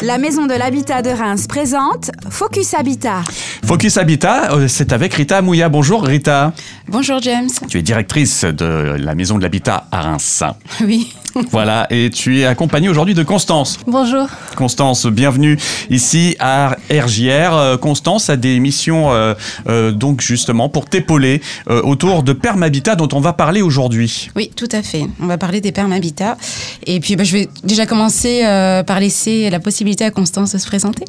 La Maison de l'Habitat de Reims présente Focus Habitat. Focus Habitat, euh, c'est avec Rita Mouya. Bonjour Rita. Bonjour James. Tu es directrice de la Maison de l'Habitat à Reims. Oui. Voilà, et tu es accompagnée aujourd'hui de Constance. Bonjour. Constance, bienvenue ici à RJR. Euh, Constance a des missions euh, euh, donc justement pour t'épauler euh, autour de Permabitat dont on va parler aujourd'hui. Oui, tout à fait. On va parler des permabitats. Et puis bah, je vais déjà commencer euh, par laisser la possibilité à Constance de se présenter.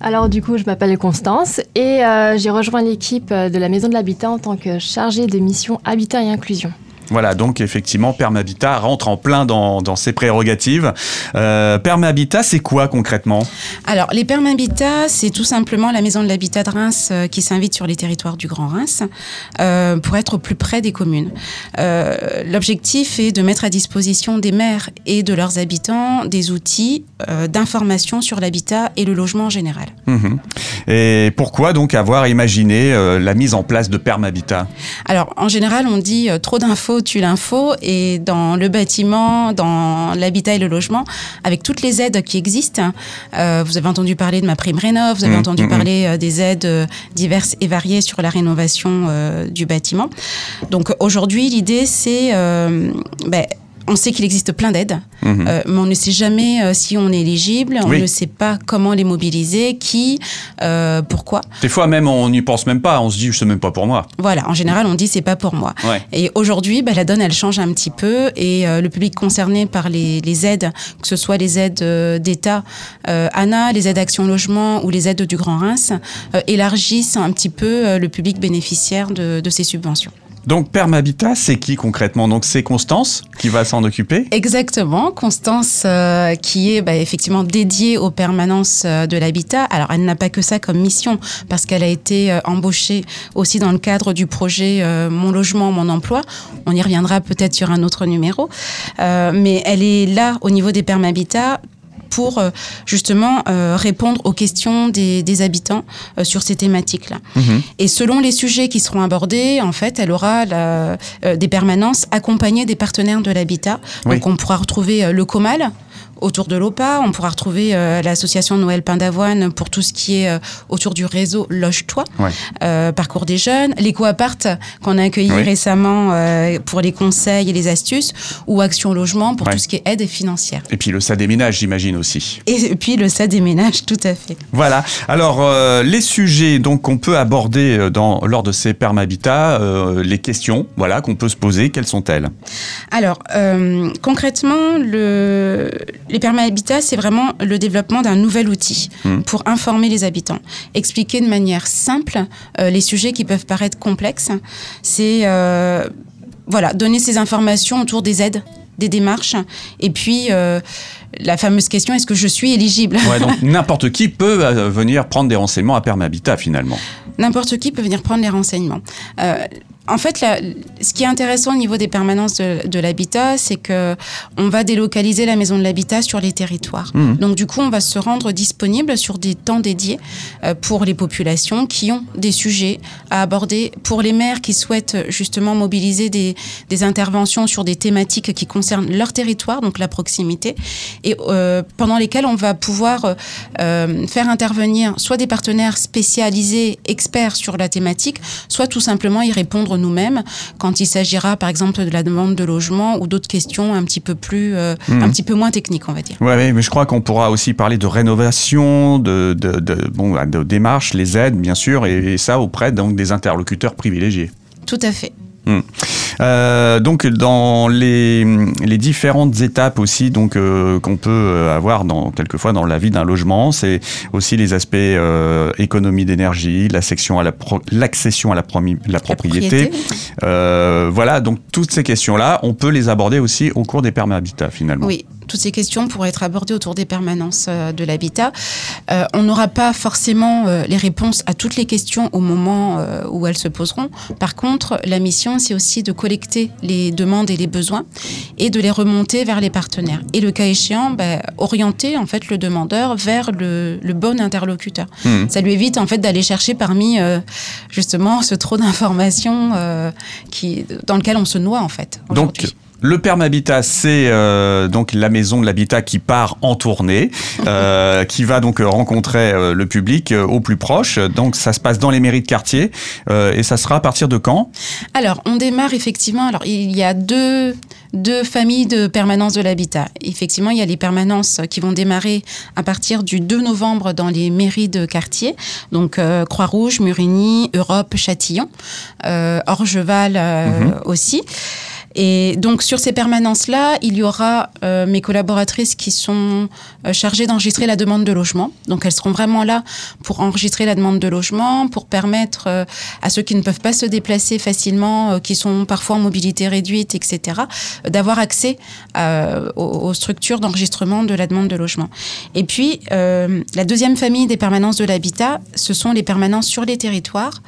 Alors du coup, je m'appelle Constance et euh, j'ai rejoint l'équipe de la Maison de l'Habitat en tant que chargée de mission Habitat et Inclusion. Voilà, donc effectivement, Permabitat rentre en plein dans, dans ses prérogatives. Euh, Permabitat, c'est quoi concrètement? Alors, les permabitats, c'est tout simplement la Maison de l'Habitat de Reims euh, qui s'invite sur les territoires du Grand Reims euh, pour être au plus près des communes. Euh, L'objectif est de mettre à disposition des maires et de leurs habitants des outils d'information sur l'habitat et le logement en général. Mhm. Et pourquoi donc avoir imaginé la mise en place de Permabitat Alors, en général, on dit trop d'infos tue l'info. Et dans le bâtiment, dans l'habitat et le logement, avec toutes les aides qui existent, euh, vous avez entendu parler de ma prime rénov, vous avez Mmh, entendu mmh, parler euh, des aides euh, diverses et variées sur la rénovation du bâtiment. Donc aujourd'hui, l'idée, c'est... ben, on sait qu'il existe plein d'aides, Mhm. euh, mais on ne sait jamais euh, si on est éligible, on Oui. ne sait pas comment les mobiliser, qui, euh, pourquoi. Des fois même, on n'y pense même pas. On se dit, c'est même pas pour moi. Voilà, en général, on dit c'est pas pour moi. Ouais. Et aujourd'hui, bah, la donne, elle change un petit peu et le public concerné par les, les aides, que ce soit les aides d'État, ANA, les aides Action Logement ou les aides du Grand Reims, élargissent un petit peu le public bénéficiaire de, de ces subventions. Donc Permabitat, c'est qui concrètement? Donc c'est Constance qui va s'en occuper? Exactement, Constance, euh, qui est bah, effectivement dédiée aux permanences euh, de l'habitat. Alors, elle n'a pas que ça comme mission, parce qu'elle a été euh, embauchée aussi dans le cadre du projet Mon logement, mon emploi. On y reviendra peut-être sur un autre numéro. Mais elle est là au niveau des permabitats pour euh, justement euh, répondre aux questions des, des habitants euh, sur ces thématiques-là. Mhm. Et selon les sujets qui seront abordés, en fait, elle aura la- des permanences accompagnées des partenaires de l'habitat. Oui. Donc, on pourra retrouver le Comal autour de l'OPA, on pourra retrouver euh, l'association Noël Pain d'Avoine pour tout ce qui est euh, autour du réseau Loge-toi, Ouais. euh, Parcours des jeunes, l'éco-appart qu'on a accueilli Oui. récemment pour les conseils et les astuces, ou Action Logement pour Ouais. tout ce qui est aide financière. Et puis le ça déménage, j'imagine aussi. Et puis le ça déménage, tout à fait. Voilà. Alors les sujets donc qu'on peut aborder dans lors de ces Permabitat, euh, les questions, voilà qu'on peut se poser, quelles sont-elles? Alors, concrètement, le, les permahabitats, c'est vraiment le développement d'un nouvel outil Mhm. pour informer les habitants, expliquer de manière simple euh, les sujets qui peuvent paraître complexes. C'est euh, voilà, donner ces informations autour des aides, des démarches, et puis euh, la fameuse question est-ce que je suis éligible? Ouais, donc n'importe qui peut venir prendre des renseignements à Permabitat finalement. N'importe qui peut venir prendre les renseignements. Euh, en fait, la- ce qui est intéressant au niveau des permanences de, de l'habitat, c'est que on va délocaliser la maison de l'habitat sur les territoires. Mhm. Donc, du coup, on va se rendre disponible sur des temps dédiés euh, pour les populations qui ont des sujets à aborder. Pour les maires qui souhaitent justement mobiliser des, des interventions sur des thématiques qui concernent leur territoire, donc la proximité, et euh, pendant lesquelles on va pouvoir euh, faire intervenir soit des partenaires spécialisés, experts sur la thématique, soit tout simplement y répondre nous-mêmes quand il s'agira par exemple de la demande de logement ou d'autres questions un petit peu plus, euh, Mhm. un petit peu moins techniques, on va dire. Ouais, ouais, mais je crois qu'on pourra aussi parler de rénovation, de, de, de- bon, de démarches, les aides bien sûr, et, et ça auprès donc des interlocuteurs privilégiés. Tout à fait. Euh, donc dans les, les différentes étapes aussi donc euh, qu'on peut avoir dans quelquefois dans la vie d'un logement, c'est aussi les aspects euh, économie d'énergie, la section à la l'accession à la, promi- la propriété. Voilà, donc toutes ces questions-là, on peut les aborder aussi au cours des permahabitats finalement. Oui, toutes ces questions pourraient être abordées autour des permanences de l'habitat. Euh, on n'aura pas forcément euh, les réponses à toutes les questions au moment euh, où elles se poseront. Par contre, la mission, c'est aussi de collecter les demandes et les besoins et de les remonter vers les partenaires. Et le cas échéant, bah, orienter en fait le demandeur vers le, le bon interlocuteur. Mhm. Ça lui évite en fait d'aller chercher parmi euh, justement ce trop d'informations euh, qui dans lequel on se noie en fait. Donc. Le Permabitat, c'est euh, donc la maison de l'habitat qui part en tournée, euh, qui va donc rencontrer euh, le public euh, au plus proche. Donc ça se passe dans les mairies de quartier euh, et ça sera à partir de quand? Alors, on démarre effectivement. Alors, il y a deux, deux familles de permanence de l'habitat. Effectivement, il y a les permanences qui vont démarrer à partir du 2 novembre dans les mairies de quartier. Donc, euh, Croix-Rouge, Murigny, Europe, Châtillon, euh, Orgeval euh, Mhm. aussi. Et donc sur ces permanences-là, il y aura euh, mes collaboratrices qui sont euh, chargées d'enregistrer la demande de logement. Donc elles seront vraiment là pour enregistrer la demande de logement, pour permettre euh, à ceux qui ne peuvent pas se déplacer facilement, qui sont parfois en mobilité réduite, etc., d'avoir accès aux, aux structures d'enregistrement de la demande de logement. Et puis la deuxième famille des permanences de l'habitat, ce sont les permanences sur les territoires.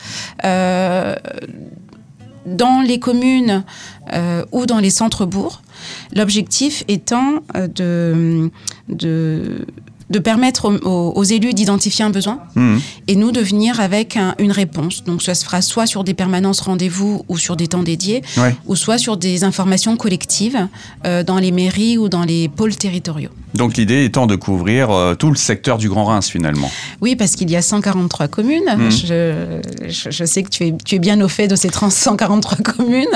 Dans les communes euh, ou dans les centres-bourgs. L'objectif étant euh, de, de permettre aux, élus d'identifier un besoin Mhm. et nous de venir avec un- une réponse. Donc ça se fera soit sur des permanences rendez-vous ou sur des temps dédiés, Ouais. ou soit sur des informations collectives euh, dans les mairies ou dans les pôles territoriaux. Donc l'idée étant de couvrir euh, tout le secteur du Grand Reims finalement. Oui, parce qu'il y a 143 communes. Mhm. Je, je, je sais que tu es, tu es bien au fait de ces 30 143 communes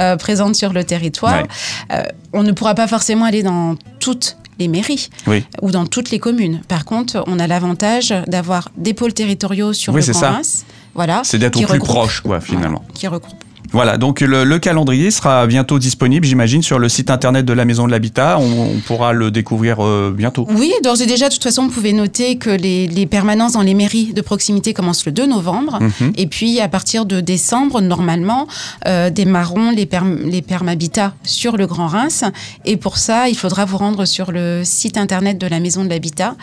euh, présentes sur le territoire. Ouais. On ne pourra pas forcément aller dans toutes les mairies Oui. ou dans toutes les communes. Par contre, on a l'avantage d'avoir des pôles territoriaux sur Oui, le. Reims. Voilà, C'est d'être au plus proche quoi finalement. voilà, qui regroupe. Voilà, donc le, le calendrier sera bientôt disponible, j'imagine, sur le site internet de la Maison de l'Habitat. On, on pourra le découvrir euh, bientôt. Oui, d'ores et déjà, de toute façon, vous pouvez noter que les, les permanences dans les mairies de proximité commencent le 2 novembre. Mhm. Et puis, à partir de décembre, normalement, euh, démarreront les, perm les permabitats sur le Grand Reims. Et pour ça, il faudra vous rendre sur le site internet de la Maison de l'Habitat,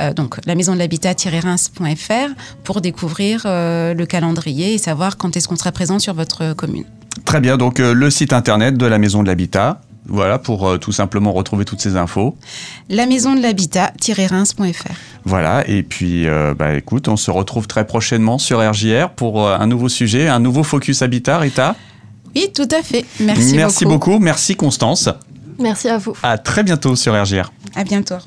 euh, donc la maison de l'habitat-reims.fr, pour découvrir euh, le calendrier et savoir quand est-ce qu'on sera présent sur votre commune. Très bien, donc euh, le site internet de la Maison de l'Habitat. Voilà, pour euh, tout simplement retrouver toutes ces infos. La maison de l'habitat-reims.fr. Voilà, et puis, euh, bah, écoute, on se retrouve très prochainement sur RJR pour euh, un nouveau sujet, un nouveau Focus Habitat, Rita. Oui, tout à fait. Merci, Merci beaucoup. Merci Constance. Merci à vous. À très bientôt sur RJR. À bientôt.